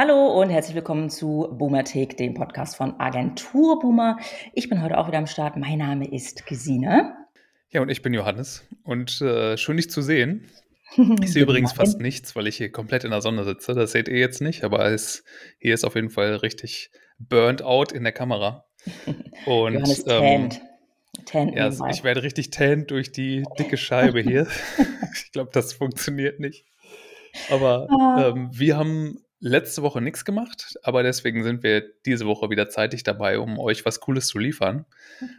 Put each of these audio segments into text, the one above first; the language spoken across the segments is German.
Hallo und herzlich willkommen zu Boomerthek, dem Podcast von Agentur Boomer. Ich bin heute auch wieder am Start. Mein Name ist Gesine. Ja, und ich bin Johannes. Und äh, schön, dich zu sehen. Ich sehe übrigens fast nichts, weil ich hier komplett in der Sonne sitze. Das seht ihr jetzt nicht, aber es, hier ist auf jeden Fall richtig burnt out in der Kamera. Und, Johannes ähm, Tan ja, also ich werde richtig tan durch die dicke Scheibe hier. ich glaube, das funktioniert nicht. Aber ah. ähm, wir haben letzte Woche nichts gemacht, aber deswegen sind wir diese Woche wieder zeitig dabei, um euch was Cooles zu liefern.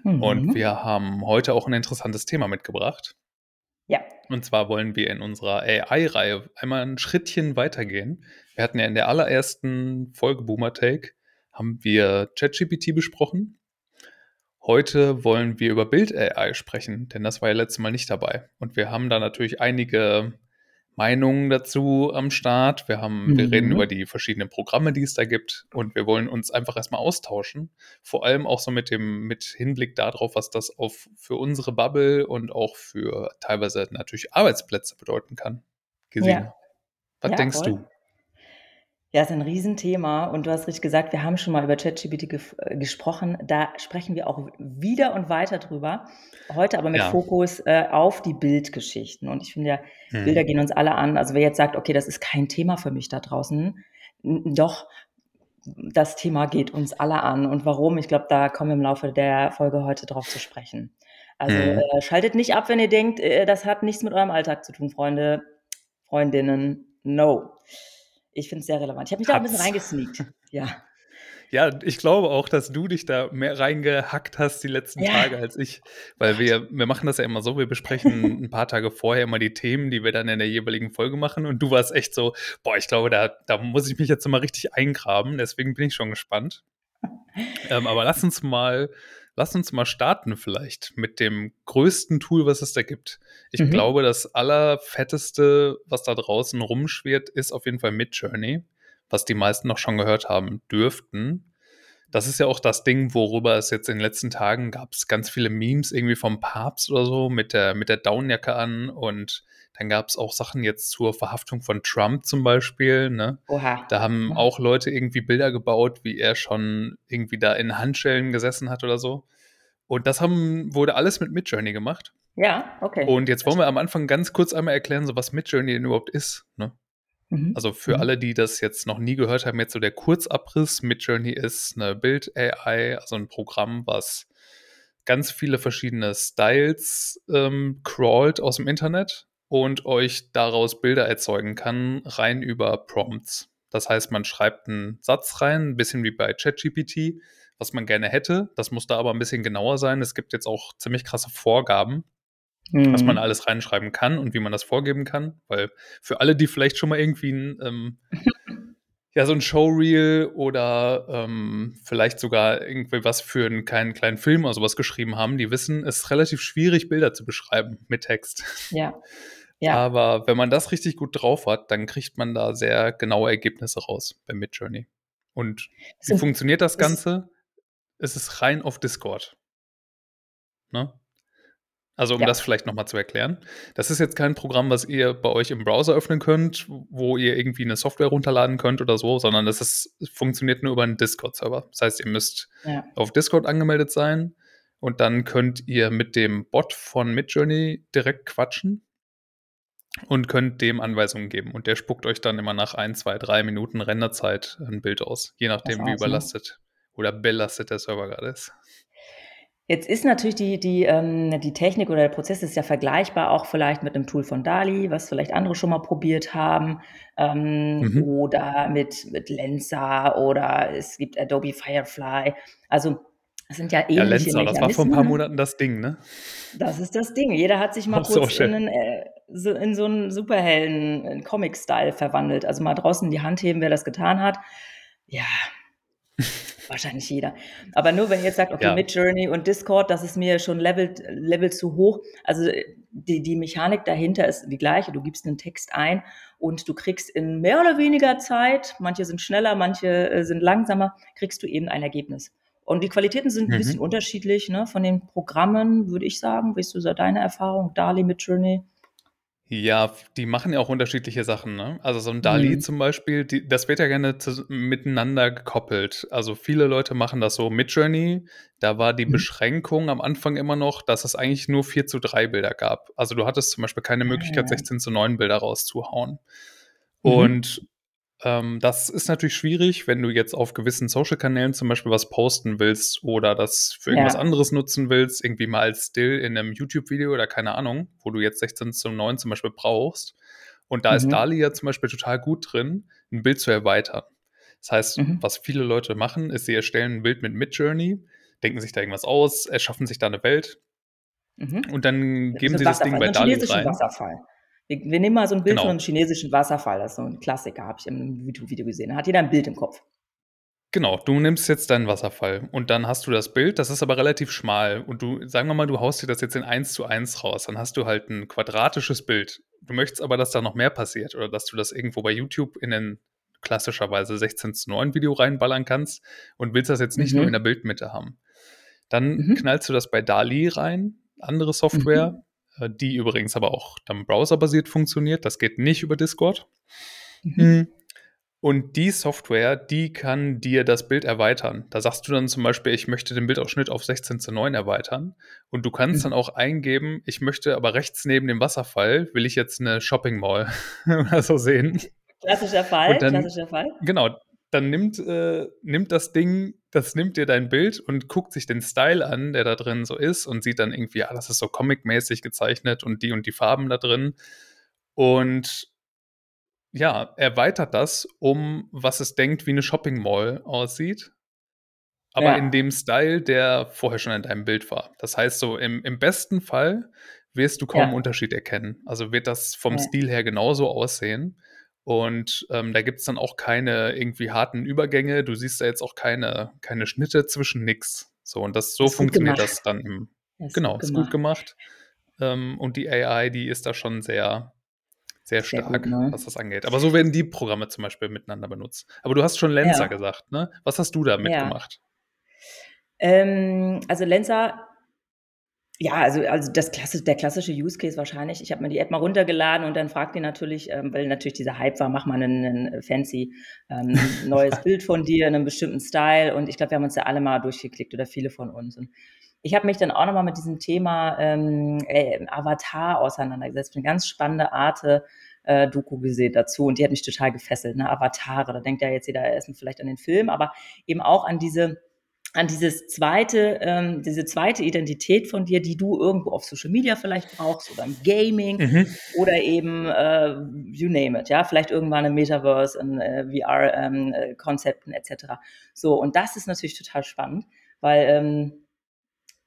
Mhm. Und wir haben heute auch ein interessantes Thema mitgebracht. Ja. Und zwar wollen wir in unserer AI-Reihe einmal ein Schrittchen weitergehen. Wir hatten ja in der allerersten Folge Boomer Take haben wir ChatGPT besprochen. Heute wollen wir über Bild AI sprechen, denn das war ja letztes Mal nicht dabei. Und wir haben da natürlich einige Meinungen dazu am Start. Wir haben, mhm. wir reden über die verschiedenen Programme, die es da gibt und wir wollen uns einfach erstmal austauschen. Vor allem auch so mit dem, mit Hinblick darauf, was das auf für unsere Bubble und auch für teilweise natürlich Arbeitsplätze bedeuten kann. Gesehen. Ja. Was ja, denkst voll. du? Ja, ist ein Riesenthema und du hast richtig gesagt, wir haben schon mal über ChatGPT ge äh, gesprochen. Da sprechen wir auch wieder und weiter drüber. Heute aber mit ja. Fokus äh, auf die Bildgeschichten. Und ich finde ja, hm. Bilder gehen uns alle an. Also wer jetzt sagt, okay, das ist kein Thema für mich da draußen, doch, das Thema geht uns alle an. Und warum? Ich glaube, da kommen wir im Laufe der Folge heute drauf zu sprechen. Also hm. äh, schaltet nicht ab, wenn ihr denkt, äh, das hat nichts mit eurem Alltag zu tun, Freunde, Freundinnen. No. Ich finde es sehr relevant. Ich habe mich da ein bisschen reingesneakt. Ja. Ja, ich glaube auch, dass du dich da mehr reingehackt hast die letzten ja. Tage als ich. Weil wir, wir machen das ja immer so, wir besprechen ein paar Tage vorher immer die Themen, die wir dann in der jeweiligen Folge machen. Und du warst echt so, boah, ich glaube, da, da muss ich mich jetzt mal richtig eingraben. Deswegen bin ich schon gespannt. ähm, aber lass uns mal lass uns mal starten vielleicht mit dem größten Tool, was es da gibt. Ich mhm. glaube, das allerfetteste, was da draußen rumschwirrt, ist auf jeden Fall Midjourney, was die meisten noch schon gehört haben dürften. Das ist ja auch das Ding, worüber es jetzt in den letzten Tagen gab es ganz viele Memes irgendwie vom Papst oder so mit der, mit der Downjacke an und dann gab es auch Sachen jetzt zur Verhaftung von Trump zum Beispiel. Ne? Oha. Da haben auch Leute irgendwie Bilder gebaut, wie er schon irgendwie da in Handschellen gesessen hat oder so. Und das haben, wurde alles mit Midjourney gemacht. Ja, okay. Und jetzt wollen wir am Anfang ganz kurz einmal erklären, so was Midjourney denn überhaupt ist. Ne? Mhm. Also für mhm. alle, die das jetzt noch nie gehört haben, jetzt so der Kurzabriss. Midjourney ist eine Bild-AI, also ein Programm, was ganz viele verschiedene Styles ähm, crawlt aus dem Internet und euch daraus Bilder erzeugen kann, rein über Prompts. Das heißt, man schreibt einen Satz rein, ein bisschen wie bei ChatGPT, was man gerne hätte. Das muss da aber ein bisschen genauer sein. Es gibt jetzt auch ziemlich krasse Vorgaben, mhm. was man mhm. alles reinschreiben kann und wie man das vorgeben kann. Weil für alle, die vielleicht schon mal irgendwie ein, ähm, ja, so ein Showreel oder ähm, vielleicht sogar irgendwie was für einen kleinen, kleinen Film oder sowas geschrieben haben, die wissen, es ist relativ schwierig, Bilder zu beschreiben mit Text. Ja. Ja. Aber wenn man das richtig gut drauf hat, dann kriegt man da sehr genaue Ergebnisse raus bei Midjourney. Und wie funktioniert das Ganze? Es ist rein auf Discord. Ne? Also um ja. das vielleicht nochmal zu erklären. Das ist jetzt kein Programm, was ihr bei euch im Browser öffnen könnt, wo ihr irgendwie eine Software runterladen könnt oder so, sondern das ist, funktioniert nur über einen Discord-Server. Das heißt, ihr müsst ja. auf Discord angemeldet sein und dann könnt ihr mit dem Bot von Midjourney direkt quatschen und könnt dem Anweisungen geben. Und der spuckt euch dann immer nach ein, zwei, drei Minuten Renderzeit ein Bild aus, je nachdem, wie überlastet oder belastet der Server gerade ist. Jetzt ist natürlich die, die, ähm, die Technik oder der Prozess ist ja vergleichbar auch vielleicht mit einem Tool von DALI, was vielleicht andere schon mal probiert haben, ähm, mhm. oder mit, mit Lensa oder es gibt Adobe Firefly. Also das sind ja ähnliche ja, Lenza, das war vor ein paar Monaten das Ding, ne? Das ist das Ding. Jeder hat sich mal kurz in, einen, äh, so, in, so, einen Superhelden, Comic-Style verwandelt. Also mal draußen die Hand heben, wer das getan hat. Ja, wahrscheinlich jeder. Aber nur wenn ihr jetzt sagt, okay, ja. Midjourney und Discord, das ist mir schon Level, Level zu hoch. Also die, die Mechanik dahinter ist die gleiche. Du gibst einen Text ein und du kriegst in mehr oder weniger Zeit, manche sind schneller, manche äh, sind langsamer, kriegst du eben ein Ergebnis. Und die Qualitäten sind ein bisschen mhm. unterschiedlich ne? von den Programmen, würde ich sagen. Weißt du so deine Erfahrung, Dali mit Journey? Ja, die machen ja auch unterschiedliche Sachen, ne? Also so ein DALL-E Mhm. zum Beispiel, die das wird ja gerne zus miteinander gekoppelt. Also, viele Leute machen das so. Midjourney, da war die Mhm. Beschränkung am Anfang immer noch, dass es eigentlich nur 4:3 Bilder gab. Also, du hattest zum Beispiel keine Möglichkeit, Ah. 16:9 Bilder rauszuhauen. Mhm. Und, ähm, das ist natürlich schwierig, wenn du jetzt auf gewissen Social-Kanälen zum Beispiel was posten willst oder das für irgendwas Ja. anderes nutzen willst, irgendwie mal als Still in 'nem YouTube-Video oder keine Ahnung, wo du jetzt 16:9 zum Beispiel brauchst. Und da ist Mhm. DALL-E ja zum Beispiel total gut drin, 'n Bild zu erweitern. Das heißt, Mhm. was viele Leute machen, ist, sie erstellen 'n Bild mit Midjourney, denken sich da irgendwas aus, erschaffen sich da 'ne Welt Mhm. und dann geben sie das Ding bei chinesischen rein. Wasserfall. Wir wir nehmen mal so 'n Bild von Genau. 'nem chinesischen Wasserfall. Das ist so 'n Klassiker, habe ich 'nem YouTube-Video gesehen. Da hat jeder 'n Bild im Kopf. Genau, du nimmst jetzt deinen Wasserfall und dann hast du das Bild, das ist aber relativ schmal und du sagen wir mal, du haust dir das jetzt in 1:1 raus, dann hast du halt 'n quadratisches Bild. Du möchtest aber, dass da noch mehr passiert oder dass du das irgendwo bei YouTube in 'nen klassischerweise 16:9 Video reinballern kannst und willst das jetzt nicht nur in der Mhm. Bildmitte haben. Dann Mhm. knallst du das bei DALL-E rein, andere Mhm. Software, äh, die übrigens aber auch dann browserbasiert funktioniert. Das geht nicht über Discord. Mhm. Hm, und die Software, die kann dir das Bild erweitern. Da sagst du dann zum Beispiel: „Ich möchte den Bildausschnitt auf 16:9 erweitern.“ Und du kannst dann Mhm. auch eingeben: „Ich möchte aber rechts neben dem Wasserfall will ich jetzt 'ne Shopping Mall oder so sehen.“ Klassischer Fall, dann klassischer Fall. genau, dann nimmt äh, nimmt das Ding das nimmt dir dein Bild und guckt sich den Style an, der da drin so ist und sieht dann irgendwie, ah, das ist so comic-mäßig gezeichnet und die und die Farben da drin. Und ja, erweitert das um was es denkt, wie 'ne Shopping Mall aussieht aber in Ja. dem Style, der vorher schon in deinem Bild war. Das heißt so, im im besten Fall wirst du kaum Ja. Unterschied erkennen. Also, wird das vom Ja. Stil her genauso aussehen und, ähm, da gibt's dann auch keine irgendwie harten Übergänge. Du siehst da jetzt auch keine keine Schnitte zwischen, nix. So und das so Ist gut funktioniert das dann im Ist genau, gut ist gut gemacht. Ähm, und die AI, die ist da schon sehr sehr Sehr gut, stark, ne? was das angeht. Aber so werden die Programme zum Beispiel miteinander benutzt. Aber du hast schon Lensa Ja. gesagt, ne? Was hast du damit Ja. gemacht? Ähm, also Lensa ja, also also das klassi der klassische Use Case wahrscheinlich, ich habe mir die App mal runtergeladen und dann fragt die natürlich, ähm, weil natürlich dieser Hype war: „Mach mal 'nen fancy, ähm, neues Bild von dir in 'nem bestimmten Style.“ Und ich glaube, wir haben uns da alle mal durchgeklickt oder viele von uns. Und ich habe mich dann auch noch mal mit diesem Thema, ähm, äh, Avatar auseinandergesetzt. 'Ne ganz spannende Arte äh, Doku gesehen dazu und die hat mich total gefesselt, ne? Avatare, da denkt ja jetzt jeder erst mal vielleicht an den Film, aber eben auch an diese an dieses zweite ähm, diese zweite Identität von dir, die du irgendwo auf Social Media vielleicht brauchst oder im Gaming Mhm. oder eben, äh, you name it, ja, vielleicht irgendwann im Metaverse, in, äh, VR, ähm, äh, Konzepten et cetera. So, und das ist natürlich total spannend, weil, ähm,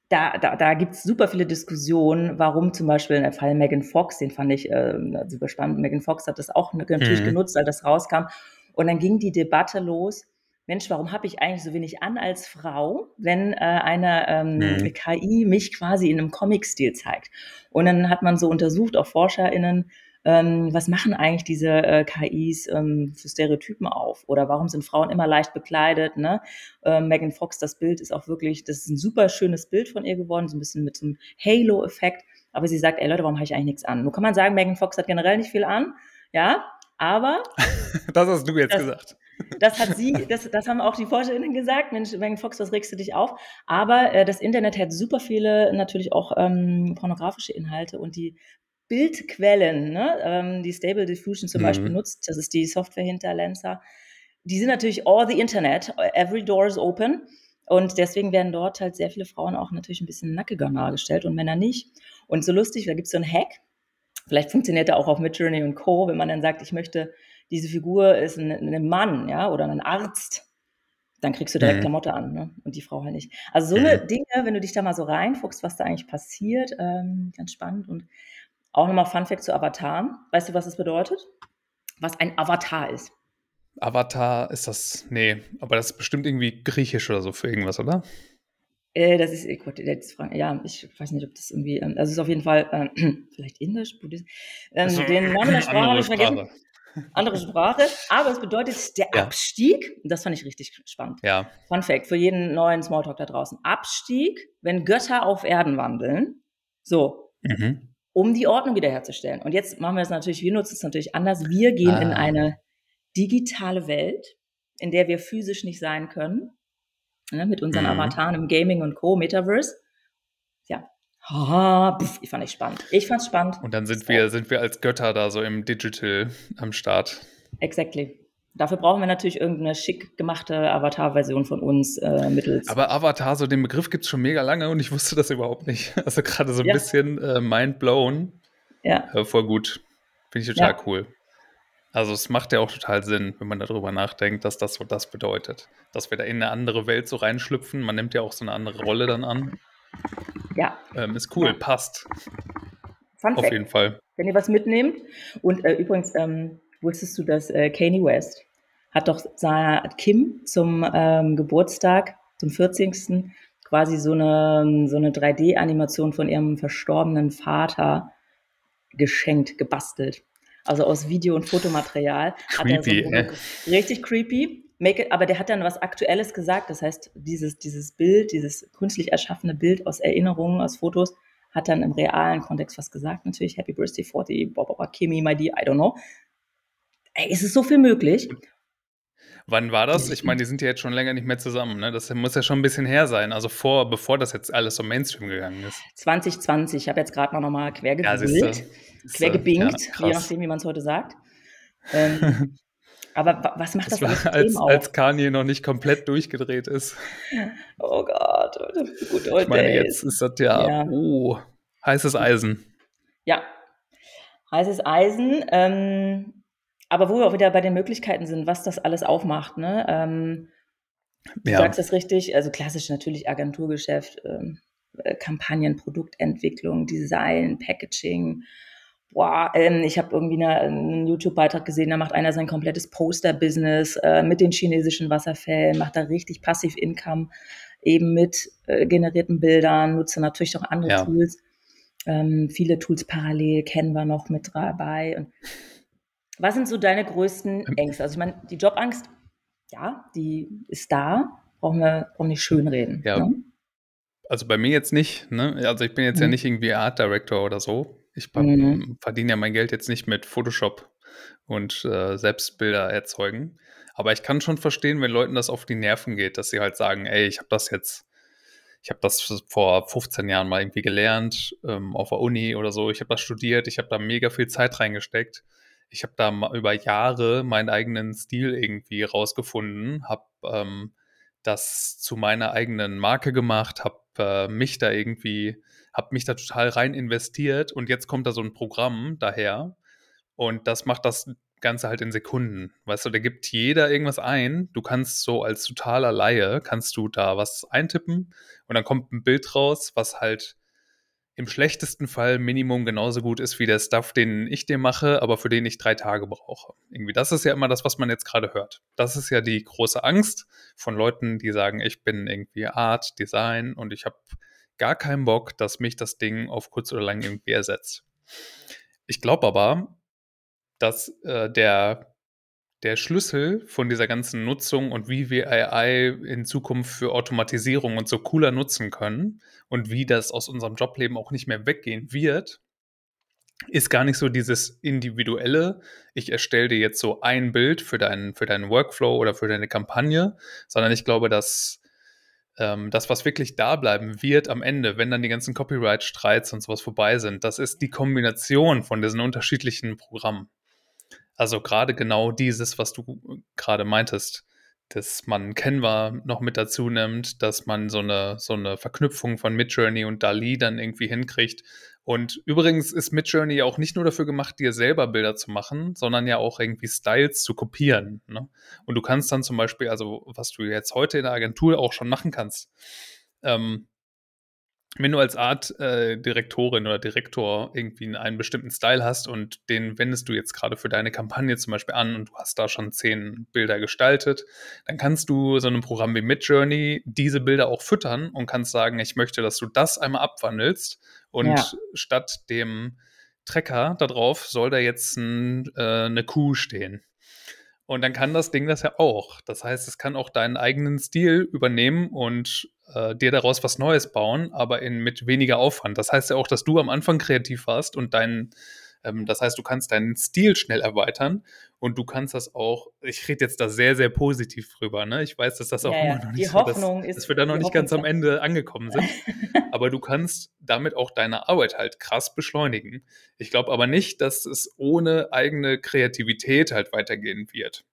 da da da gibt's super viele Diskussionen, warum zum Beispiel in der Fall Megan Fox, den fand ich, ähm, super spannend. Megan Fox hat das auch natürlich Mhm. genutzt, als das rauskam. Und dann ging die Debatte los: „Mensch, warum habe ich eigentlich so wenig an als Frau, wenn, äh, eine, ähm, Mhm. KI mich quasi in 'nem Comic-Stil zeigt?“ Und dann hat man so untersucht, auch ForscherInnen, ähm, was machen eigentlich diese, äh, KIs, ähm, für Stereotypen auf oder warum sind Frauen immer leicht bekleidet, ne? Ähm, Megan Fox, das Bild ist auch wirklich das ist 'n super schönes Bild von ihr geworden, so 'n bisschen mit so 'nem Halo-Effekt. Aber sie sagt: „Ey Leute, warum habe ich eigentlich nix an?“ Nun kann man sagen, Megan Fox hat generell nicht viel an, ja, aber Das hast du jetzt das gesagt. das hat sie das das haben auch die ForscherInnen gesagt: „Mensch, Megan Fox, was regst du dich auf?“ Aber, äh, das Internet hat super viele natürlich auch, ähm, pornografische Inhalte und die Bildquellen, ne, ähm, die Stable Diffusion zum Beispiel Mhm. nutzt, das ist die Software hinter Lensa, die sind natürlich all the Internet, every door is open. Und deswegen werden dort halt sehr viele Frauen auch natürlich 'n bisschen nackiger dargestellt und Männer nicht. Und so lustig, da gibt's so 'n Hack, vielleicht funktioniert der auch auf Midjourney und Co., wenn man dann sagt: „Ich möchte diese Figur ist 'n 'n Mann, ja, oder 'nen Arzt“, dann kriegst du direkt Mhm. Klamotte an, ne, und die Frau halt nicht. Also so 'ne Mhm. Dinge, wenn du dich da mal so reinfuchst, was da eigentlich passiert, ähm, ganz spannend. Und auch noch mal Fun Fact zu Avataren. Weißt du, was das bedeutet? Was ein Avatar ist? Avatar ist das ne, aber das ist bestimmt irgendwie griechisch oder so für irgendwas, oder? Äh, das ist jetzt fra ja, ich weiß nicht, ob das irgendwie ähm, also ist auf jeden Fall, ähm, vielleicht Indisch, Buddhist ähm, den Namen der Sprache habe andere ich vergessen. Sprache. Andere Sprache, aber es bedeutet der Ja. Abstieg das fand ich richtig spannend. Ja. Fun Fact für jeden neuen Smalltalk da draußen. Abstieg, wenn Götter auf Erden wandeln. So. Mhm. um die Ordnung wiederherzustellen. Und jetzt machen wir es natürlich, wir nutzen es natürlich anders. Wir gehen ah. in eine digitale Welt, in der wir physisch nicht sein können, ne, mit unseren mhm. Avataren im Gaming und Co., Metaverse. Ja, Haha, ich fand ich spannend. Ich fand es spannend. Und dann sind wir, sind wir als Götter da so im Digital am Start. Exactly. Dafür brauchen wir natürlich irgendeine schick gemachte Avatar-Version von uns äh, mittels. Aber Avatar, so den Begriff gibt es schon mega lange und ich wusste das überhaupt nicht. Also gerade so ein ja. bisschen äh, mind blown. Ja. Äh, voll gut. Finde ich total ja. cool. Also es macht ja auch total Sinn, wenn man darüber nachdenkt, dass das so das bedeutet. Dass wir da in eine andere Welt so reinschlüpfen. Man nimmt ja auch so eine andere Rolle dann an. Ja. Ähm, ist cool, ja. passt. Fun Auf Fact. jeden Fall. Wenn ihr was mitnehmt. Und äh, übrigens, ähm, wusstest du, dass äh, Kanye West hat doch seiner Kim zum ähm, Geburtstag, zum 40. quasi so eine, so eine 3D-Animation von ihrem verstorbenen Vater geschenkt, gebastelt. Also aus Video- und Fotomaterial. Creepy, so äh? Richtig creepy. It, aber der hat dann was Aktuelles gesagt. Das heißt, dieses, dieses Bild, dieses künstlich erschaffene Bild aus Erinnerungen, aus Fotos, hat dann im realen Kontext was gesagt. Natürlich, Happy Birthday 40, Bob, Kimi, my dear, I don't know. Ey, ist es so viel möglich? Wann war das? Ich meine, die sind ja jetzt schon länger nicht mehr zusammen. Ne? Das muss ja schon ein bisschen her sein. Also vor, bevor das jetzt alles so Mainstream gegangen ist. 2020. Ich habe jetzt gerade mal quer gegoogelt, ja, quer gebingt, ja, je nachdem, wie man es heute sagt. Ähm, aber was macht das, das war, als, als Kanye noch nicht komplett durchgedreht ist. Oh Gott, gut Ich meine, jetzt ist das ja, ja. Oh, heißes Eisen. Ja, heißes Eisen. Ähm, aber wo wir auch wieder bei den Möglichkeiten sind, was das alles aufmacht. Ne? Ähm, du ja. sagst das richtig, also klassisch natürlich Agenturgeschäft, ähm, äh, Kampagnen, Produktentwicklung, Design, Packaging. Boah, ähm, ich habe irgendwie eine, einen YouTube-Beitrag gesehen, da macht einer sein komplettes Poster-Business äh, mit den chinesischen Wasserfällen, macht da richtig passiv Income, eben mit äh, generierten Bildern, nutze natürlich auch andere ja. Tools. Ähm, viele Tools parallel kennen wir noch mit dabei. Und was sind so deine größten ähm. Ängste? Also ich meine, die Jobangst, ja, die ist da, brauchen wir brauchen nicht schönreden. Ja. Ne? Also bei mir jetzt nicht, ne? Also ich bin jetzt mhm. ja nicht irgendwie Art Director oder so. Ich mhm. verdiene ja mein Geld jetzt nicht mit Photoshop und äh, Selbstbilder erzeugen. Aber ich kann schon verstehen, wenn Leuten das auf die Nerven geht, dass sie halt sagen, ey, ich habe das jetzt, ich habe das vor 15 Jahren mal irgendwie gelernt ähm, auf der Uni oder so. Ich habe das studiert, ich habe da mega viel Zeit reingesteckt ich habe da über Jahre meinen eigenen Stil irgendwie rausgefunden, habe ähm, das zu meiner eigenen Marke gemacht, habe äh, mich da irgendwie, habe mich da total rein investiert und jetzt kommt da so ein Programm daher und das macht das Ganze halt in Sekunden. Weißt du, da gibt jeder irgendwas ein. Du kannst so als totaler Laie, kannst du da was eintippen und dann kommt ein Bild raus, was halt im schlechtesten Fall Minimum genauso gut ist wie der Stuff, den ich dir mache, aber für den ich drei Tage brauche. Irgendwie, das ist ja immer das, was man jetzt gerade hört. Das ist ja die große Angst von Leuten, die sagen, ich bin irgendwie Art, Design und ich habe gar keinen Bock, dass mich das Ding auf kurz oder lang irgendwie ersetzt. Ich glaube aber, dass äh, der der Schlüssel von dieser ganzen Nutzung und wie wir AI in Zukunft für Automatisierung und so cooler nutzen können und wie das aus unserem Jobleben auch nicht mehr weggehen wird, ist gar nicht so dieses individuelle, ich erstelle dir jetzt so ein Bild für deinen, für deinen Workflow oder für deine Kampagne, sondern ich glaube, dass ähm, das, was wirklich da bleiben wird am Ende, wenn dann die ganzen Copyright-Streits und sowas vorbei sind, das ist die Kombination von diesen unterschiedlichen Programmen. Also gerade genau dieses, was du gerade meintest, dass man Canva noch mit dazu nimmt, dass man so eine, so eine Verknüpfung von Midjourney und Dali dann irgendwie hinkriegt. Und übrigens ist Midjourney auch nicht nur dafür gemacht, dir selber Bilder zu machen, sondern ja auch irgendwie Styles zu kopieren. Ne? Und du kannst dann zum Beispiel, also was du jetzt heute in der Agentur auch schon machen kannst, ähm, wenn du als Art-Direktorin äh, oder Direktor irgendwie einen bestimmten Style hast und den wendest du jetzt gerade für deine Kampagne zum Beispiel an und du hast da schon zehn Bilder gestaltet, dann kannst du so ein Programm wie Midjourney diese Bilder auch füttern und kannst sagen, ich möchte, dass du das einmal abwandelst und ja. statt dem Trecker da drauf soll da jetzt ein, äh, eine Kuh stehen. Und dann kann das Ding das ja auch. Das heißt, es kann auch deinen eigenen Stil übernehmen und äh, dir daraus was Neues bauen, aber in, mit weniger Aufwand. Das heißt ja auch, dass du am Anfang kreativ warst und dein, ähm, das heißt, du kannst deinen Stil schnell erweitern und du kannst das auch, ich rede jetzt da sehr, sehr positiv drüber, ne? Ich weiß, dass das auch ja, immer noch nicht so, Hoffnung dass, ist, dass wir da noch nicht ganz am Ende angekommen sind. aber du kannst damit auch deine Arbeit halt krass beschleunigen. Ich glaube aber nicht, dass es ohne eigene Kreativität halt weitergehen wird.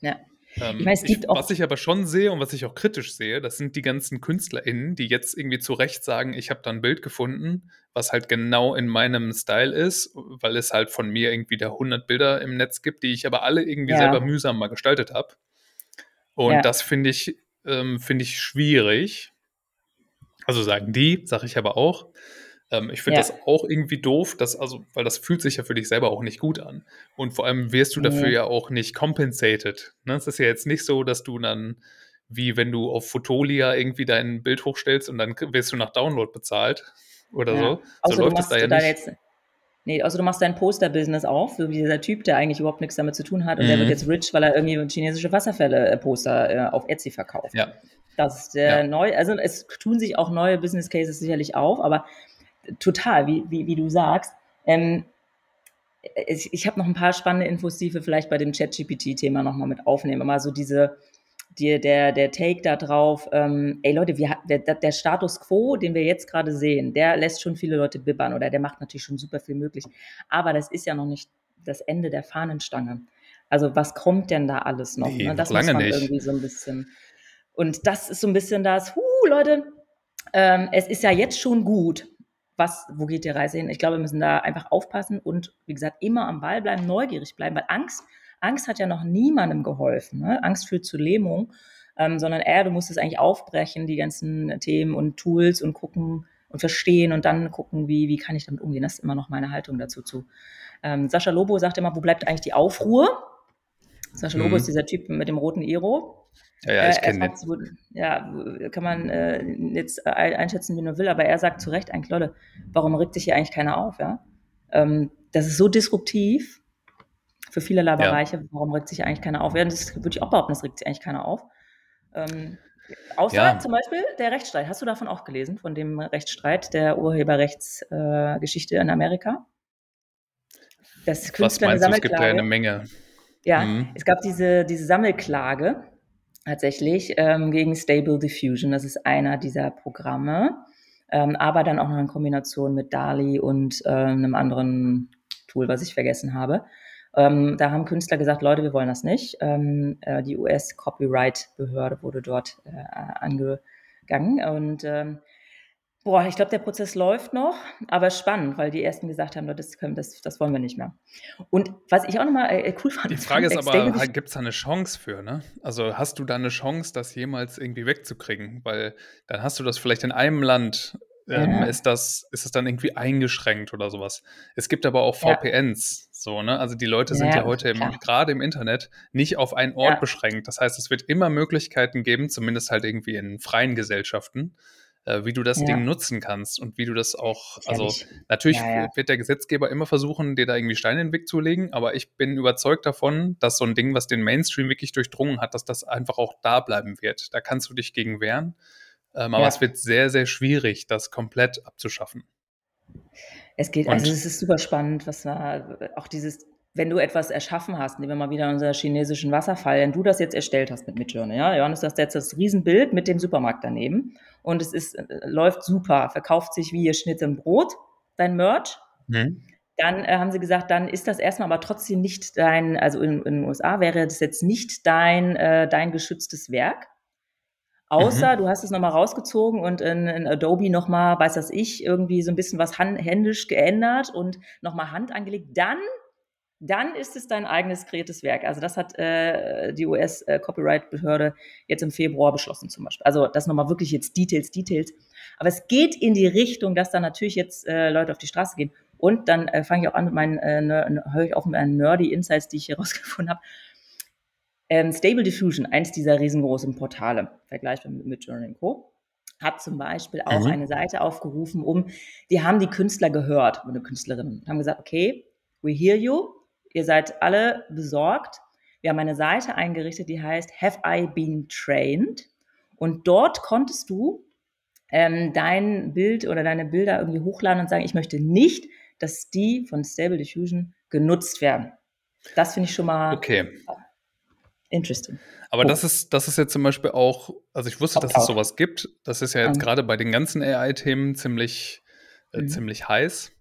Ja. Ähm, ich weiß, ich, was ich aber schon sehe und was ich auch kritisch sehe, das sind die ganzen KünstlerInnen, die jetzt irgendwie zu Recht sagen, ich habe da ein Bild gefunden, was halt genau in meinem Style ist, weil es halt von mir irgendwie da 100 Bilder im Netz gibt, die ich aber alle irgendwie ja. selber mühsam mal gestaltet habe. Und ja. das finde ich, ähm, finde ich schwierig. Also sagen die, sage ich aber auch. Ähm, ich finde ja. das auch irgendwie doof, dass, also, weil das fühlt sich ja für dich selber auch nicht gut an. Und vor allem wirst du dafür nee. ja auch nicht compensated. Ne? Es ist ja jetzt nicht so, dass du dann, wie wenn du auf Fotolia irgendwie dein Bild hochstellst und dann wirst du nach Download bezahlt oder ja. so. Außer so läuft es da ja nicht. Jetzt, nee, also du machst dein Poster-Business auf, so wie dieser Typ, der eigentlich überhaupt nichts damit zu tun hat und mhm. der wird jetzt rich, weil er irgendwie chinesische Wasserfälle-Poster äh, auf Etsy verkauft. Ja. Das ist der ja. neu, also es tun sich auch neue Business Cases sicherlich auf, aber total, wie, wie, wie du sagst. Ähm, ich, ich habe noch ein paar spannende Infos, die wir vielleicht bei dem ChatGPT-Thema nochmal mit aufnehmen. Mal so diese, die, der, der Take da drauf, ähm, ey Leute, wir, der, der Status quo, den wir jetzt gerade sehen, der lässt schon viele Leute bibbern oder der macht natürlich schon super viel möglich. Aber das ist ja noch nicht das Ende der Fahnenstange. Also was kommt denn da alles noch? Nee, ne? Das lange muss man nicht. irgendwie so ein bisschen. Und das ist so ein bisschen das, huh, Leute, ähm, es ist ja jetzt schon gut, was, wo geht die Reise hin? Ich glaube, wir müssen da einfach aufpassen und, wie gesagt, immer am Ball bleiben, neugierig bleiben, weil Angst, Angst hat ja noch niemandem geholfen. Ne? Angst führt zu Lähmung, ähm, sondern eher, du musst es eigentlich aufbrechen, die ganzen Themen und Tools und gucken und verstehen und dann gucken, wie, wie kann ich damit umgehen. Das ist immer noch meine Haltung dazu zu. Ähm, Sascha Lobo sagt immer, wo bleibt eigentlich die Aufruhr? Sascha mhm. Lobo ist dieser Typ mit dem roten Iro. Ja, ja, ich äh, kenne den. Ja, kann man äh, jetzt einschätzen, wie man will, aber er sagt zu Recht eigentlich, Leute, warum regt sich hier eigentlich keiner auf, ja? Ähm, das ist so disruptiv für vielerlei Bereiche, ja. warum regt sich eigentlich keiner auf? Ja, das würde ich auch behaupten, das regt sich eigentlich keiner auf. Ähm, außer ja. zum Beispiel der Rechtsstreit. Hast du davon auch gelesen, von dem Rechtsstreit der Urheberrechtsgeschichte äh, in Amerika? Das Was meinst du, es gibt ja eine Menge. Ja, mhm. es gab diese, diese Sammelklage tatsächlich ähm, gegen Stable Diffusion. Das ist einer dieser Programme, ähm, aber dann auch noch in Kombination mit DALI und äh, einem anderen Tool, was ich vergessen habe. Ähm, da haben Künstler gesagt, Leute, wir wollen das nicht. Ähm, äh, die US-Copyright-Behörde wurde dort äh, angegangen und ähm, Boah, ich glaube, der Prozess läuft noch, aber spannend, weil die ersten gesagt haben, das, können, das, das wollen wir nicht mehr. Und was ich auch nochmal äh, cool fand. Die Frage ist aber, gibt es da eine Chance für, ne? Also hast du da eine Chance, das jemals irgendwie wegzukriegen? Weil dann hast du das vielleicht in einem Land, ähm, ja. ist, das, ist das dann irgendwie eingeschränkt oder sowas. Es gibt aber auch VPNs, ja. so, ne? Also die Leute sind ja, ja heute gerade im Internet nicht auf einen Ort beschränkt. Das heißt, es wird immer Möglichkeiten geben, zumindest halt irgendwie in freien Gesellschaften äh, wie du das ja. Ding nutzen kannst und wie du das auch, also natürlich ja, ja. wird der Gesetzgeber immer versuchen, dir da irgendwie Steine in den Weg zu legen, aber ich bin überzeugt davon, dass so ein Ding, was den Mainstream wirklich durchdrungen hat, dass das einfach auch da bleiben wird. Da kannst du dich gegen wehren, ähm, aber es wird sehr, sehr schwierig, das komplett abzuschaffen. Es geht, und, also es ist super spannend, was da auch dieses wenn du etwas erschaffen hast, nehmen wir mal wieder unseren chinesischen Wasserfall, wenn du das jetzt erstellt hast mit Midjourney, ja, Johannes, das ist jetzt das Riesenbild mit dem Supermarkt daneben und es ist, äh, läuft super, verkauft sich wie ihr Schnitt im Brot, dein Merch. Mhm. Dann äh, haben sie gesagt, dann ist das erstmal aber trotzdem nicht dein, also in, in den USA wäre das jetzt nicht dein, äh, dein geschütztes Werk. Außer mhm. du hast es nochmal rausgezogen und in, in Adobe nochmal, weiß das ich, irgendwie so ein bisschen was händisch geändert und nochmal Hand angelegt. Dann dann ist es dein eigenes kreiertes Werk. Also das hat äh, die US-Copyright-Behörde äh, jetzt im Februar beschlossen zum Beispiel. Also das nochmal wirklich jetzt Details, Details. Aber es geht in die Richtung, dass da natürlich jetzt äh, Leute auf die Straße gehen. Und dann äh, fange ich auch an mit meinen, äh, höre ich auf mit meinen nerdy Insights, die ich hier rausgefunden habe. Ähm, Stable Diffusion, eins dieser riesengroßen Portale, vergleichbar mit Midjourney Co., hat zum Beispiel auch mhm. eine Seite aufgerufen, um, die haben die Künstler gehört, eine Künstlerin, haben gesagt, okay, we hear you, ihr seid alle besorgt. Wir haben eine Seite eingerichtet, die heißt Have I Been Trained? Und dort konntest du ähm, dein Bild oder deine Bilder irgendwie hochladen und sagen, ich möchte nicht, dass die von Stable Diffusion genutzt werden. Das finde ich schon mal okay. interesting. Aber oh. das ist, das ist jetzt zum Beispiel auch, also ich wusste, dass es sowas gibt. Das ist ja jetzt um. gerade bei den ganzen AI-Themen ziemlich, äh, mhm. ziemlich heiß.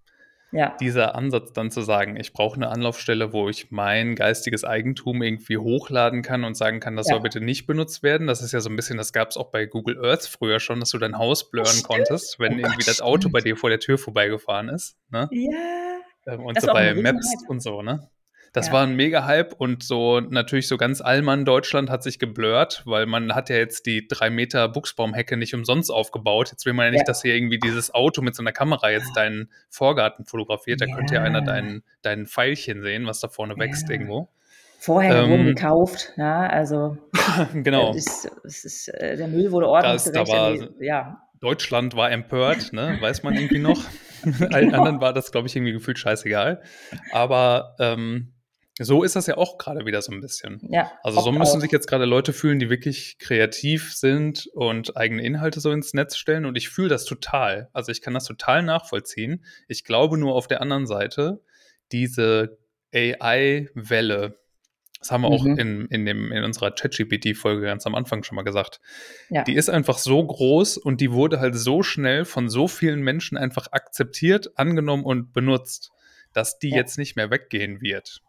Ja. Dieser Ansatz dann zu sagen, ich brauche eine Anlaufstelle, wo ich mein geistiges Eigentum irgendwie hochladen kann und sagen kann, das ja. soll bitte nicht benutzt werden. Das ist ja so ein bisschen, das gab es auch bei Google Earth früher schon, dass du dein Haus blurren konntest, wenn oh irgendwie das Auto stimmt. bei dir vor der Tür vorbeigefahren ist. Ne? Ja. Ähm, und das so bei Maps und so, ne? Das ja. war ein Mega-Hype und so natürlich so ganz Allmann Deutschland hat sich geblurrt, weil man hat ja jetzt die drei Meter Buchsbaumhecke nicht umsonst aufgebaut. Jetzt will man ja nicht, ja. dass hier irgendwie dieses Auto mit so einer Kamera jetzt deinen Vorgarten fotografiert. Da ja. könnte ja einer dein, dein Pfeilchen sehen, was da vorne wächst irgendwo. Vorher ähm, gekauft, ja, also genau. Es ist, es ist, äh, der Müll wurde ordentlich das, da war, ja. Deutschland war empört, ne? weiß man irgendwie noch. Allen genau. anderen war das, glaube ich, irgendwie gefühlt scheißegal. Aber ähm, so ist das ja auch gerade wieder so ein bisschen. Ja, also so müssen auch. sich jetzt gerade Leute fühlen, die wirklich kreativ sind und eigene Inhalte so ins Netz stellen. Und ich fühle das total. Also ich kann das total nachvollziehen. Ich glaube nur auf der anderen Seite, diese AI-Welle, das haben wir mhm. auch in, in, dem, in unserer ChatGPT-Folge ganz am Anfang schon mal gesagt. Ja. Die ist einfach so groß und die wurde halt so schnell von so vielen Menschen einfach akzeptiert, angenommen und benutzt, dass die ja. jetzt nicht mehr weggehen wird.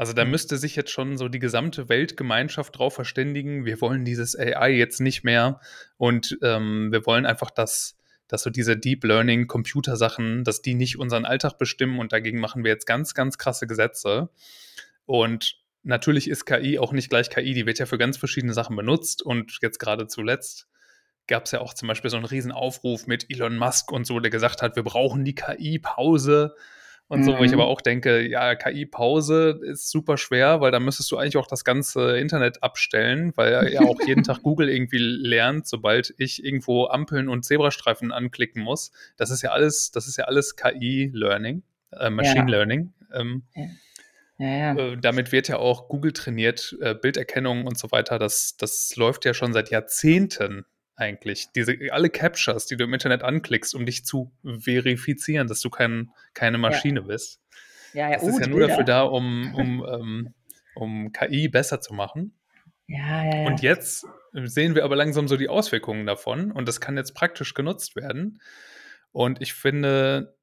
Also da mhm. müsste sich jetzt schon so die gesamte Weltgemeinschaft drauf verständigen, wir wollen dieses AI jetzt nicht mehr und ähm, wir wollen einfach, dass, dass so diese Deep Learning Computersachen, dass die nicht unseren Alltag bestimmen und dagegen machen wir jetzt ganz, ganz krasse Gesetze. Und natürlich ist KI auch nicht gleich KI, die wird ja für ganz verschiedene Sachen benutzt und jetzt gerade zuletzt gab es ja auch zum Beispiel so einen riesen Aufruf mit Elon Musk und so, der gesagt hat, wir brauchen die KI-Pause und so, wo ich aber mhm. auch denke, ja, KI-Pause ist super schwer, weil da müsstest du eigentlich auch das ganze Internet abstellen, weil ja auch jeden Tag Google irgendwie lernt, sobald ich irgendwo Ampeln und Zebrastreifen anklicken muss. Das ist ja alles, das ist ja alles KI-Learning, äh, Machine ja. Learning. Ähm, ja. Ja, äh, damit wird ja auch Google trainiert, äh, Bilderkennung und so weiter. Das, das läuft ja schon seit Jahrzehnten eigentlich. Diese, alle Captures, die du im Internet anklickst, um dich zu verifizieren, dass du kein, keine Maschine ja. bist. Ja, ja, das ist ja nur Bilder. dafür da, um, um, ähm, um KI besser zu machen. Ja, ja, ja. Und jetzt sehen wir aber langsam so die Auswirkungen davon und das kann jetzt praktisch genutzt werden. Und ich finde,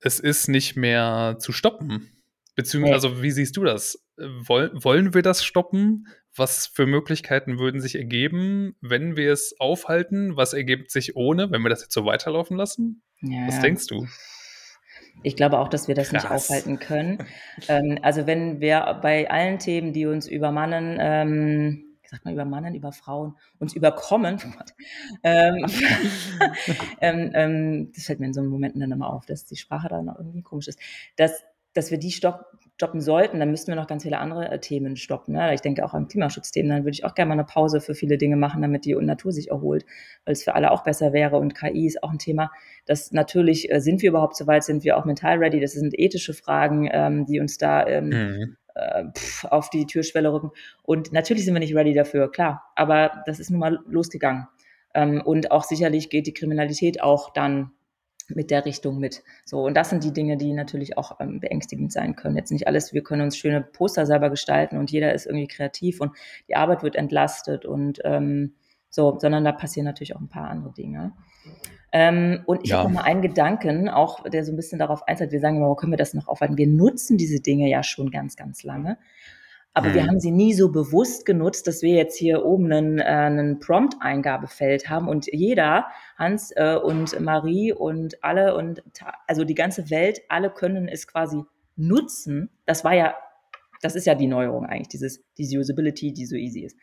es ist nicht mehr zu stoppen. Beziehungsweise, also wie siehst du das? Woll, wollen wir das stoppen? Was für Möglichkeiten würden sich ergeben, wenn wir es aufhalten? Was ergibt sich ohne, wenn wir das jetzt so weiterlaufen lassen? Ja. Was denkst du? Ich glaube auch, dass wir das Krass. nicht aufhalten können. ähm, also wenn wir bei allen Themen, die uns übermannen, ähm, sagt man übermannen, über Frauen, uns überkommen, ähm, ähm, ähm, das fällt mir in so einem Momenten dann immer auf, dass die Sprache da noch irgendwie komisch ist, dass dass wir die stopp, stoppen sollten, dann müssten wir noch ganz viele andere äh, Themen stoppen. Ne? Ich denke auch an Klimaschutzthemen, dann würde ich auch gerne mal eine Pause für viele Dinge machen, damit die Natur sich erholt, weil es für alle auch besser wäre. Und KI ist auch ein Thema, das natürlich, äh, sind wir überhaupt so weit, sind wir auch mental ready? Das sind ethische Fragen, ähm, die uns da ähm, mhm. äh, pff, auf die Türschwelle rücken. Und natürlich sind wir nicht ready dafür, klar. Aber das ist nun mal losgegangen. Ähm, und auch sicherlich geht die Kriminalität auch dann mit der Richtung mit. So, und das sind die Dinge, die natürlich auch ähm, beängstigend sein können. Jetzt nicht alles, wir können uns schöne Poster selber gestalten und jeder ist irgendwie kreativ und die Arbeit wird entlastet und ähm, so, sondern da passieren natürlich auch ein paar andere Dinge. Ähm, und ich ja. habe noch mal einen Gedanken, auch der so ein bisschen darauf einzahlt. Wir sagen immer, wo können wir das noch aufhalten? Wir nutzen diese Dinge ja schon ganz, ganz lange. Aber mhm. wir haben sie nie so bewusst genutzt, dass wir jetzt hier oben einen, äh, einen Prompt-Eingabefeld haben und jeder, Hans äh, und Marie und alle und also die ganze Welt, alle können es quasi nutzen. Das war ja, das ist ja die Neuerung eigentlich, dieses, diese Usability, die so easy ist.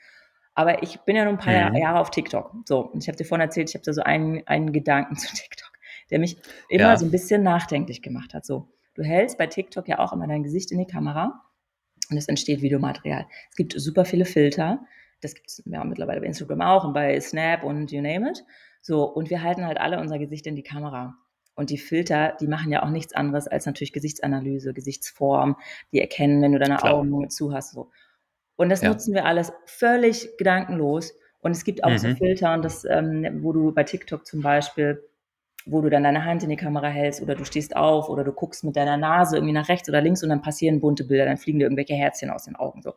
Aber ich bin ja nur ein paar mhm. Jahre auf TikTok. So, und ich habe dir vorhin erzählt, ich habe da so einen, einen Gedanken zu TikTok, der mich immer ja. so ein bisschen nachdenklich gemacht hat. So, du hältst bei TikTok ja auch immer dein Gesicht in die Kamera und es entsteht Videomaterial. Es gibt super viele Filter. Das gibt es ja mittlerweile bei Instagram auch und bei Snap und you name it. So, und wir halten halt alle unser Gesicht in die Kamera. Und die Filter, die machen ja auch nichts anderes als natürlich Gesichtsanalyse, Gesichtsform, die erkennen, wenn du deine Klar. Augen zu hast. So. Und das ja. nutzen wir alles völlig gedankenlos. Und es gibt auch mhm. so Filter, und das, ähm, wo du bei TikTok zum Beispiel, wo du dann deine Hand in die Kamera hältst oder du stehst auf oder du guckst mit deiner Nase irgendwie nach rechts oder links und dann passieren bunte Bilder, dann fliegen dir irgendwelche Herzchen aus den Augen so.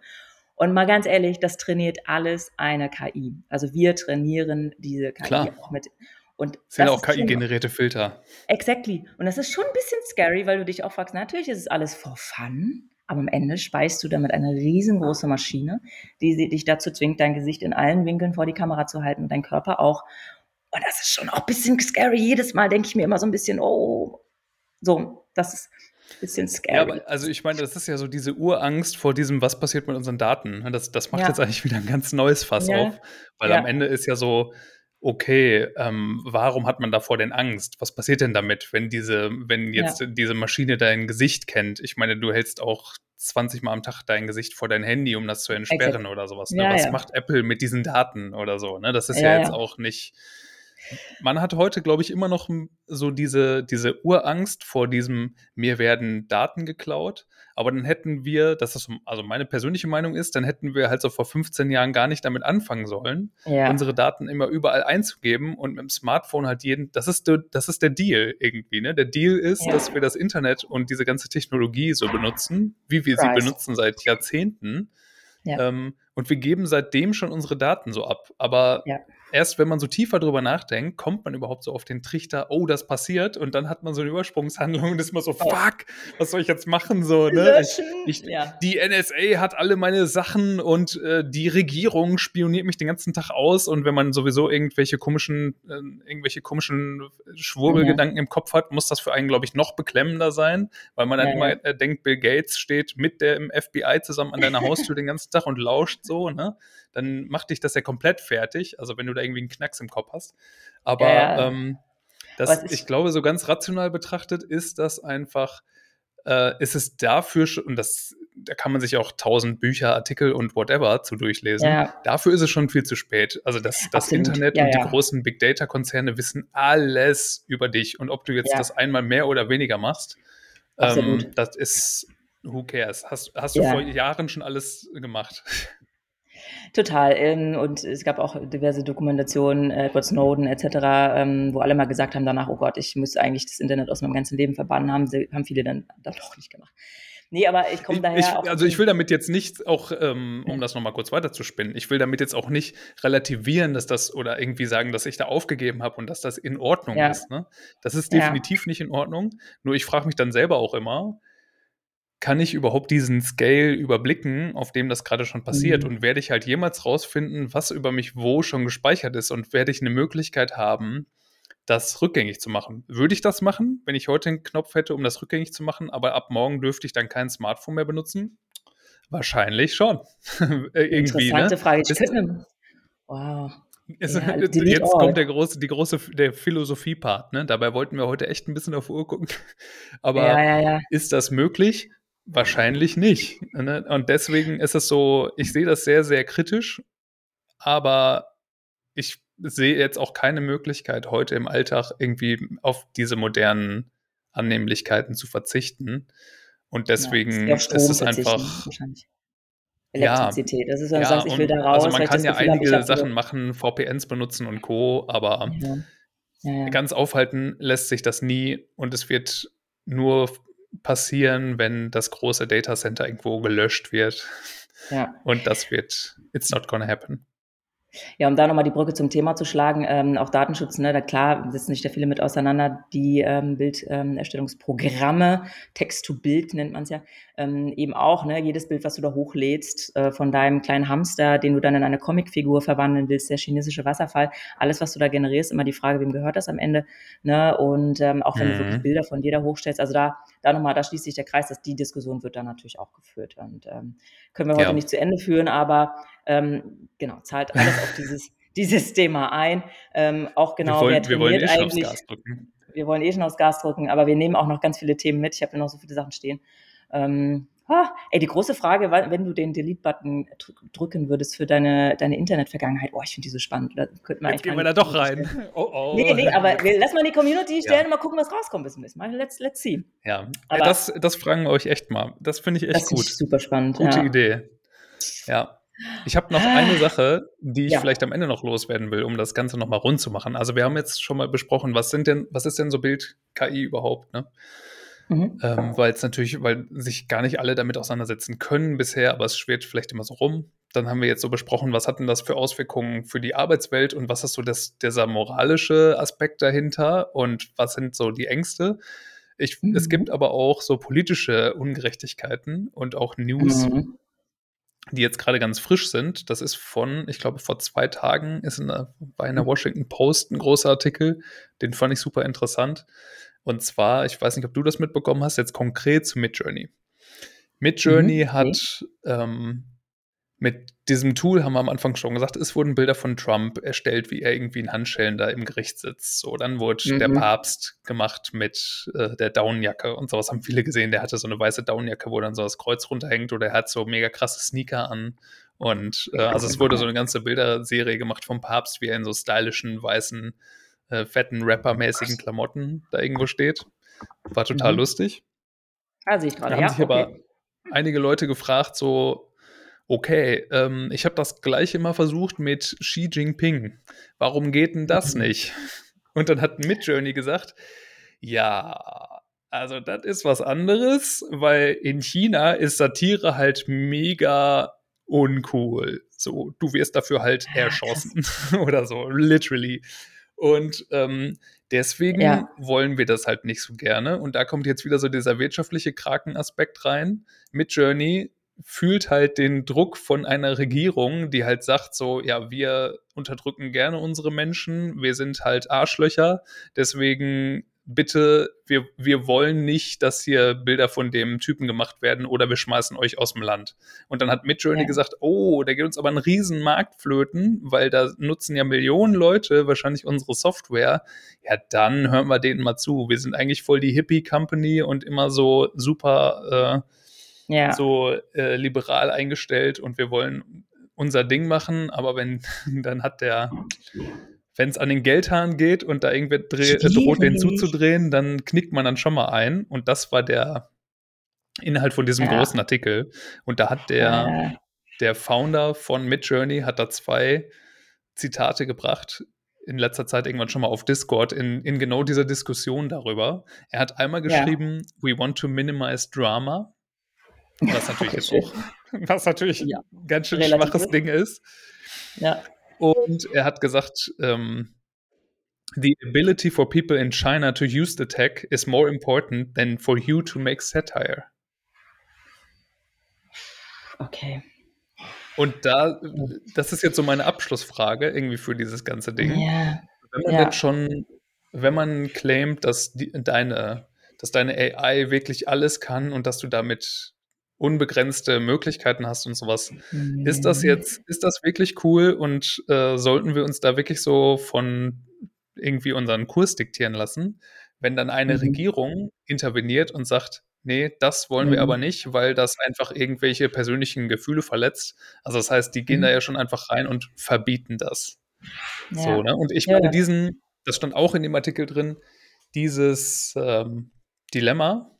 Und mal ganz ehrlich, das trainiert alles eine KI. Also wir trainieren diese KI Klar. auch mit. Und das sind auch KI-generierte Filter. Exactly. Und das ist schon ein bisschen scary, weil du dich auch fragst, natürlich ist es alles for fun, aber am Ende speist du damit eine riesengroße Maschine, die dich dazu zwingt, dein Gesicht in allen Winkeln vor die Kamera zu halten und dein Körper auch. Und das ist schon auch ein bisschen scary. Jedes Mal denke ich mir immer so ein bisschen, oh, so, das ist ein bisschen scary. Ja, aber also ich meine, das ist ja so diese Urangst vor diesem, was passiert mit unseren Daten. Das, das macht ja. jetzt eigentlich wieder ein ganz neues Fass ja. auf, weil ja. am Ende ist ja so, okay, ähm, warum hat man davor denn Angst? Was passiert denn damit, wenn diese, wenn jetzt ja. diese Maschine dein Gesicht kennt? Ich meine, du hältst auch 20 Mal am Tag dein Gesicht vor dein Handy, um das zu entsperren Exakt. oder sowas. Ne? Ja, Was ja. macht Apple mit diesen Daten oder so? Ne? Das ist ja, jetzt auch nicht man hat heute, glaube ich, immer noch so diese, diese Urangst vor diesem, mir werden Daten geklaut. Aber dann hätten wir, das ist also meine persönliche Meinung ist, dann hätten wir halt so vor 15 Jahren gar nicht damit anfangen sollen, ja. unsere Daten immer überall einzugeben und mit dem Smartphone halt jeden, das ist der, das ist der Deal irgendwie, ne? Der Deal ist, ja. dass wir das Internet und diese ganze Technologie so benutzen, wie wir Price. sie benutzen seit Jahrzehnten. Ja. Ähm, und wir geben seitdem schon unsere Daten so ab. Aber ja erst wenn man so tiefer drüber nachdenkt, kommt man überhaupt so auf den Trichter, oh, das passiert und dann hat man so eine Übersprungshandlung und ist mal so, fuck, was soll ich jetzt machen? So, ne? Ich, ich, ja. Die NSA hat alle meine Sachen und äh, die Regierung spioniert mich den ganzen Tag aus und wenn man sowieso irgendwelche komischen, äh, irgendwelche komischen Schwurbelgedanken ja. im Kopf hat, muss das für einen, glaube ich, noch beklemmender sein, weil man dann ja, immer äh, denkt, Bill Gates steht mit dem FBI zusammen an deiner Haustür den ganzen Tag und lauscht so, ne? dann macht dich das ja komplett fertig. Also wenn du da irgendwie einen Knacks im Kopf hast. Aber ja, ähm, das, ich glaube, so ganz rational betrachtet ist das einfach, äh, ist es dafür schon, und das, da kann man sich auch tausend Bücher, Artikel und whatever zu durchlesen. Ja. Dafür ist es schon viel zu spät. Also das, das Internet ja, und die großen Big Data Konzerne wissen alles über dich. Und ob du jetzt das einmal mehr oder weniger machst, ähm, das ist, who cares? Hast, hast du vor Jahren schon alles gemacht? Total. Ähm, und es gab auch diverse Dokumentationen, äh, Edward Snowden etc., ähm, wo alle mal gesagt haben danach, oh Gott, ich muss eigentlich das Internet aus meinem ganzen Leben verbannen, haben, sie, haben viele dann, dann doch nicht gemacht. Nee, aber ich komme daher. Ich, also ich will damit jetzt nicht auch, ähm, um das nochmal kurz weiterzuspinnen, ich will damit jetzt auch nicht relativieren, dass das oder irgendwie sagen, dass ich da aufgegeben habe und dass das in Ordnung ja. ist. Ne? Das ist definitiv ja. nicht in Ordnung. Nur ich frage mich dann selber auch immer, kann ich überhaupt diesen Scale überblicken, auf dem das gerade schon passiert? Mhm. Und werde ich halt jemals rausfinden, was über mich wo schon gespeichert ist? Und werde ich eine Möglichkeit haben, das rückgängig zu machen? Würde ich das machen, wenn ich heute einen Knopf hätte, um das rückgängig zu machen, aber ab morgen dürfte ich dann kein Smartphone mehr benutzen? Wahrscheinlich schon. Irgendwie, Interessante ne? Frage. Ich könnte, wow. Es, ja, jetzt all. kommt der große, die große, der Philosophie-Part, ne? Dabei wollten wir heute echt ein bisschen auf Uhr gucken. Aber ja, ja, ist das möglich? Wahrscheinlich nicht. Ne? Und deswegen ist es so, ich sehe das sehr, sehr kritisch, aber ich sehe jetzt auch keine Möglichkeit, heute im Alltag irgendwie auf diese modernen Annehmlichkeiten zu verzichten. Und deswegen ja, ist es einfach. Elektrizität. Das ist, wenn ja, du sagst, ich will da raus. Also man kann ja einige Sachen machen, VPNs benutzen und Co., aber ja. ganz aufhalten lässt sich das nie und es wird nur passieren, wenn das große Datacenter irgendwo gelöscht wird. Ja. Und das wird, it's not gonna happen. Ja, um da nochmal die Brücke zum Thema zu schlagen, ähm, auch Datenschutz, ne, da klar setzen sich da viele mit auseinander, die ähm, Bilderstellungsprogramme, ähm, Text-to-Bild nennt man es ja, ähm, eben auch, ne, jedes Bild, was du da hochlädst, äh, von deinem kleinen Hamster, den du dann in eine Comicfigur verwandeln willst, der chinesische Wasserfall, alles, was du da generierst, immer die Frage, wem gehört das am Ende, ne, und ähm, auch wenn mhm. du wirklich. Bilder von dir da hochstellst, also da, da nochmal, da schließt sich der Kreis, dass die Diskussion wird dann natürlich auch geführt und ähm, können wir heute ja. nicht zu Ende führen, aber ähm, genau, zahlt alles auf dieses, dieses Thema ein. Ähm, auch genau, wir wollen, wer wir wollen eh schon aufs Gas drücken. Wir wollen eh schon aufs Gas drücken, aber wir nehmen auch noch ganz viele Themen mit. Ich habe ja noch so viele Sachen stehen. Ähm, ah, ey, die große Frage, wenn du den Delete-Button drücken würdest für deine, deine Internet-Vergangenheit, oh, ich finde die so spannend. Da könnten wir Jetzt gehen wir da doch rein. Oh, oh. Nee, nee, aber lass mal in die Community stellen ja. und mal gucken, was rauskommt bis zum nächsten Mal. Let's, let's see. Ja, aber das, das fragen wir euch echt mal. Das finde ich echt das gut. Super spannend. Gute ja. Idee. Ja. Ich habe noch eine Sache, die ich ja. vielleicht am Ende noch loswerden will, um das Ganze nochmal rund zu machen. Also wir haben jetzt schon mal besprochen, was sind denn, was ist denn so Bild-KI überhaupt, ne? Mhm. Ähm, weil es natürlich, weil sich gar nicht alle damit auseinandersetzen können bisher, aber es schwirrt vielleicht immer so rum. Dann haben wir jetzt so besprochen, was hat denn das für Auswirkungen für die Arbeitswelt und was ist so das, dieser moralische Aspekt dahinter und was sind so die Ängste. Ich, mhm. Es gibt aber auch so politische Ungerechtigkeiten und auch News, mhm. die jetzt gerade ganz frisch sind. Das ist von, ich glaube, vor zwei Tagen ist in der, bei einer mhm. Washington Post ein großer Artikel. Den fand ich super interessant. Und zwar, ich weiß nicht, ob du das mitbekommen hast, jetzt konkret zu Midjourney. Midjourney mhm. hat ähm, mit diesem Tool, haben wir am Anfang schon gesagt, es wurden Bilder von Trump erstellt, wie er irgendwie in Handschellen da im Gericht sitzt. So, dann wurde mhm. der Papst gemacht mit äh, der Downjacke und sowas haben viele gesehen. Der hatte so eine weiße Downjacke, wo dann so das Kreuz runterhängt oder er hat so mega krasse Sneaker an. Und äh, also es wurde so eine ganze Bilderserie gemacht vom Papst, wie er in so stylischen weißen äh, fetten Rapper-mäßigen Klamotten da irgendwo steht. War total mhm. lustig. Ah, sehe ich gerade, da haben ja. sich okay. aber einige Leute gefragt, so, okay, ähm, ich habe das gleiche mal versucht mit Xi Jinping. Warum geht denn das mhm. nicht? Und dann hat Midjourney gesagt, ja, also das ist was anderes, weil in China ist Satire halt mega uncool. So, du wirst dafür halt ah, erschossen oder so, literally. Und ähm, deswegen ja. wollen wir das halt nicht so gerne. Und da kommt jetzt wieder so dieser wirtschaftliche Krakenaspekt rein. Mit Journey fühlt halt den Druck von einer Regierung, die halt sagt so, ja, wir unterdrücken gerne unsere Menschen, wir sind halt Arschlöcher, deswegen bitte, wir, wir wollen nicht, dass hier Bilder von dem Typen gemacht werden oder wir schmeißen euch aus dem Land. Und dann hat Midjourney ja. gesagt, oh, der geht uns aber einen riesen Markt flöten, weil da nutzen ja Millionen Leute wahrscheinlich unsere Software. Ja, dann hören wir denen mal zu. Wir sind eigentlich voll die Hippie-Company und immer so super äh, ja. so äh, liberal eingestellt und wir wollen unser Ding machen, aber wenn, dann hat der wenn es an den Geldhahn geht und da irgendwer dreh, droht, den zuzudrehen, dann knickt man dann schon mal ein. Und das war der Inhalt von diesem ja. großen Artikel. Und da hat der, äh. der Founder von Midjourney hat da zwei Zitate gebracht, in letzter Zeit irgendwann schon mal auf Discord, in, in genau dieser Diskussion darüber. Er hat einmal geschrieben, ja. we want to minimize drama. Was natürlich jetzt auch, was natürlich ja. ein ganz schön Relativ schwaches Ding ist. Ja. Und er hat gesagt, ähm, The ability for people in China to use the tech is more important than for you to make satire. Okay. Und da, das ist jetzt so meine Abschlussfrage irgendwie für dieses ganze Ding. Ja. Wenn man ja. jetzt schon, wenn man claimt, dass die, deine, dass deine AI wirklich alles kann und dass du damit unbegrenzte Möglichkeiten hast und sowas. Mhm. Ist das jetzt, ist das wirklich cool und äh, sollten wir uns da wirklich so von irgendwie unseren Kurs diktieren lassen, wenn dann eine mhm. Regierung interveniert und sagt, nee, das wollen mhm. wir aber nicht, weil das einfach irgendwelche persönlichen Gefühle verletzt. Also das heißt, die gehen da mhm. ja schon einfach rein und verbieten das. Ja. So, ne? Und ich meine, ja. diesen, das stand auch in dem Artikel drin, dieses ähm, Dilemma,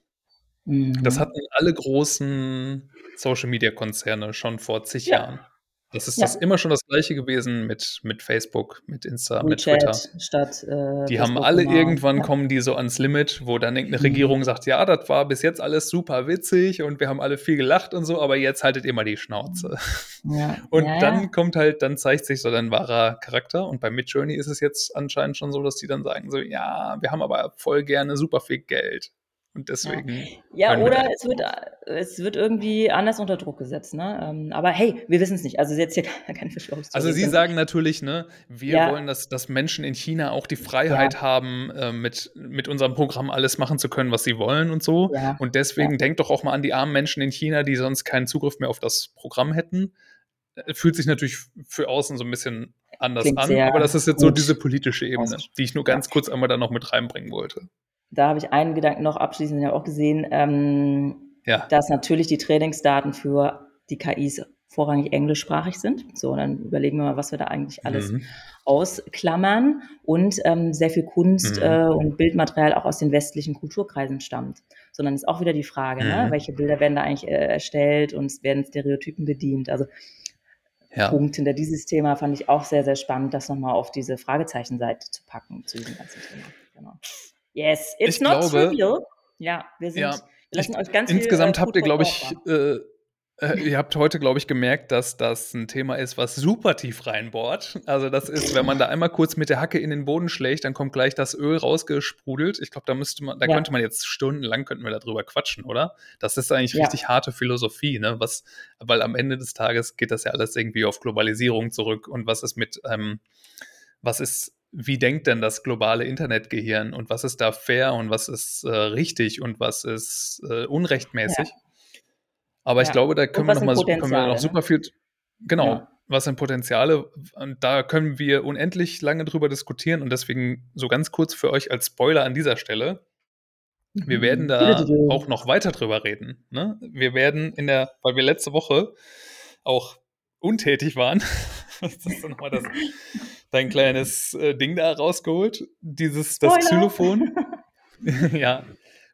das mhm. hatten alle großen Social-Media-Konzerne schon vor zig ja. Jahren. Das ist ja. das immer schon das Gleiche gewesen mit, mit Facebook, mit Insta, WeChat mit Twitter. Statt, äh, die haben alle immer. irgendwann ja. kommen die so ans Limit, wo dann irgendeine mhm. Regierung sagt, ja, das war bis jetzt alles super witzig und wir haben alle viel gelacht und so, aber jetzt haltet ihr mal die Schnauze. Ja. Und dann kommt halt, dann zeigt sich so dein wahrer Charakter. Und bei Midjourney ist es jetzt anscheinend schon so, dass die dann sagen so, ja, wir haben aber voll gerne super viel Geld. Und deswegen. Ja, ja oder es wird, es wird irgendwie anders unter Druck gesetzt. Ne? Ähm, aber hey, wir wissen es nicht. Also jetzt hier keine Verschwörungstheorie. Also Sie sagen natürlich, ne, wir ja. wollen, dass, dass Menschen in China auch die Freiheit ja. haben, äh, mit, mit unserem Programm alles machen zu können, was sie wollen und so. Und deswegen denkt doch auch mal an die armen Menschen in China, die sonst keinen Zugriff mehr auf das Programm hätten. Äh, fühlt sich natürlich für außen so ein bisschen anders Klingt an, aber das ist jetzt gut. so diese politische Ebene, die ich nur ganz kurz einmal da noch mit reinbringen wollte da habe ich einen Gedanken noch abschließend ja auch gesehen, ähm, ja. dass natürlich die Trainingsdaten für die KIs vorrangig englischsprachig sind. So, und dann überlegen wir mal, was wir da eigentlich alles mhm. ausklammern und ähm, sehr viel Kunst mhm. äh, und Bildmaterial auch aus den westlichen Kulturkreisen stammt. Sondern ist auch wieder die Frage, ne, mhm. ne, welche Bilder werden da eigentlich äh, erstellt und werden Stereotypen bedient. Also ja. Punkt hinter dieses Thema fand ich auch sehr, sehr spannend, das nochmal auf diese Fragezeichenseite zu packen zu diesem ganzen Thema. Genau. Yes, it's ich not glaube, trivial. Ja, wir sind, ja, wir lassen ich, euch ganz Insgesamt viel, äh, habt ihr, glaube ich, äh, äh, ihr habt heute, glaube ich, gemerkt, dass das ein Thema ist, was super tief reinbohrt. Also das ist, wenn man da einmal kurz mit der Hacke in den Boden schlägt, dann kommt gleich das Öl rausgesprudelt. Ich glaube, da müsste man, da ja. könnte man jetzt stundenlang könnten wir darüber quatschen, oder? Das ist eigentlich ja. richtig harte Philosophie, ne? Was, weil am Ende des Tages geht das ja alles irgendwie auf Globalisierung zurück und was ist mit, ähm, was ist wie denkt denn das globale Internetgehirn und was ist da fair und was ist äh, richtig und was ist äh, unrechtmäßig? Ja. Aber ja. ich glaube, da können wir noch mal können wir noch super viel, genau, ja. was sind Potenziale? Und da können wir unendlich lange drüber diskutieren und deswegen so ganz kurz für euch als Spoiler an dieser Stelle. Wir werden mhm. da auch noch weiter drüber reden. Ne? Wir werden in der, weil wir letzte Woche auch untätig waren, das ist dann nochmal das, dein kleines äh, Ding da rausgeholt, dieses, das Xylophon. ja,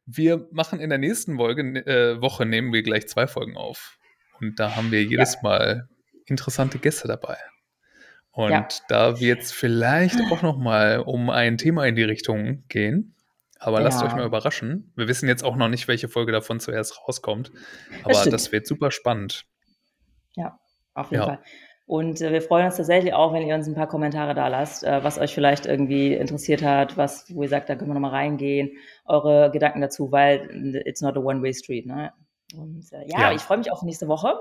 wir machen in der nächsten Folge, äh, Woche, nehmen wir gleich zwei Folgen auf. Und da haben wir jedes ja. Mal interessante Gäste dabei. Und ja. da wird es vielleicht auch noch mal um ein Thema in die Richtung gehen. Aber ja. lasst euch mal überraschen. Wir wissen jetzt auch noch nicht, welche Folge davon zuerst rauskommt. Aber das, das wird super spannend. Ja, auf jeden Fall. Und äh, wir freuen uns tatsächlich auch, wenn ihr uns ein paar Kommentare da lasst, äh, was euch vielleicht irgendwie interessiert hat, was, wo ihr sagt, da können wir nochmal reingehen, eure Gedanken dazu, weil it's not a one-way street. Ne? Und äh, ja, ja, ich freue mich auf nächste Woche.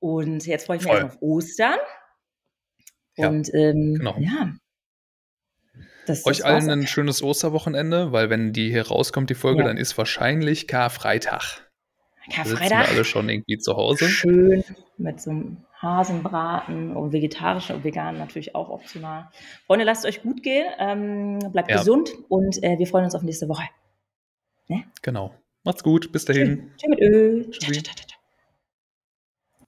Und jetzt freue ich mich auf Ostern. Und ja, ähm, genau. ja. Das, Euch allen ein schönes Osterwochenende, weil wenn die hier rauskommt, die Folge, ja. dann ist wahrscheinlich Karfreitag. Karfreitag. Sitzen alle schon irgendwie zu Hause. Schön mit so einem Hasenbraten und vegetarisch und vegan natürlich auch optional. Freunde, lasst es euch gut gehen, ähm, bleibt ja. gesund und äh, wir freuen uns auf nächste Woche. Ne? Genau. Macht's gut, bis dahin. Tschüss mit ciao, ciao,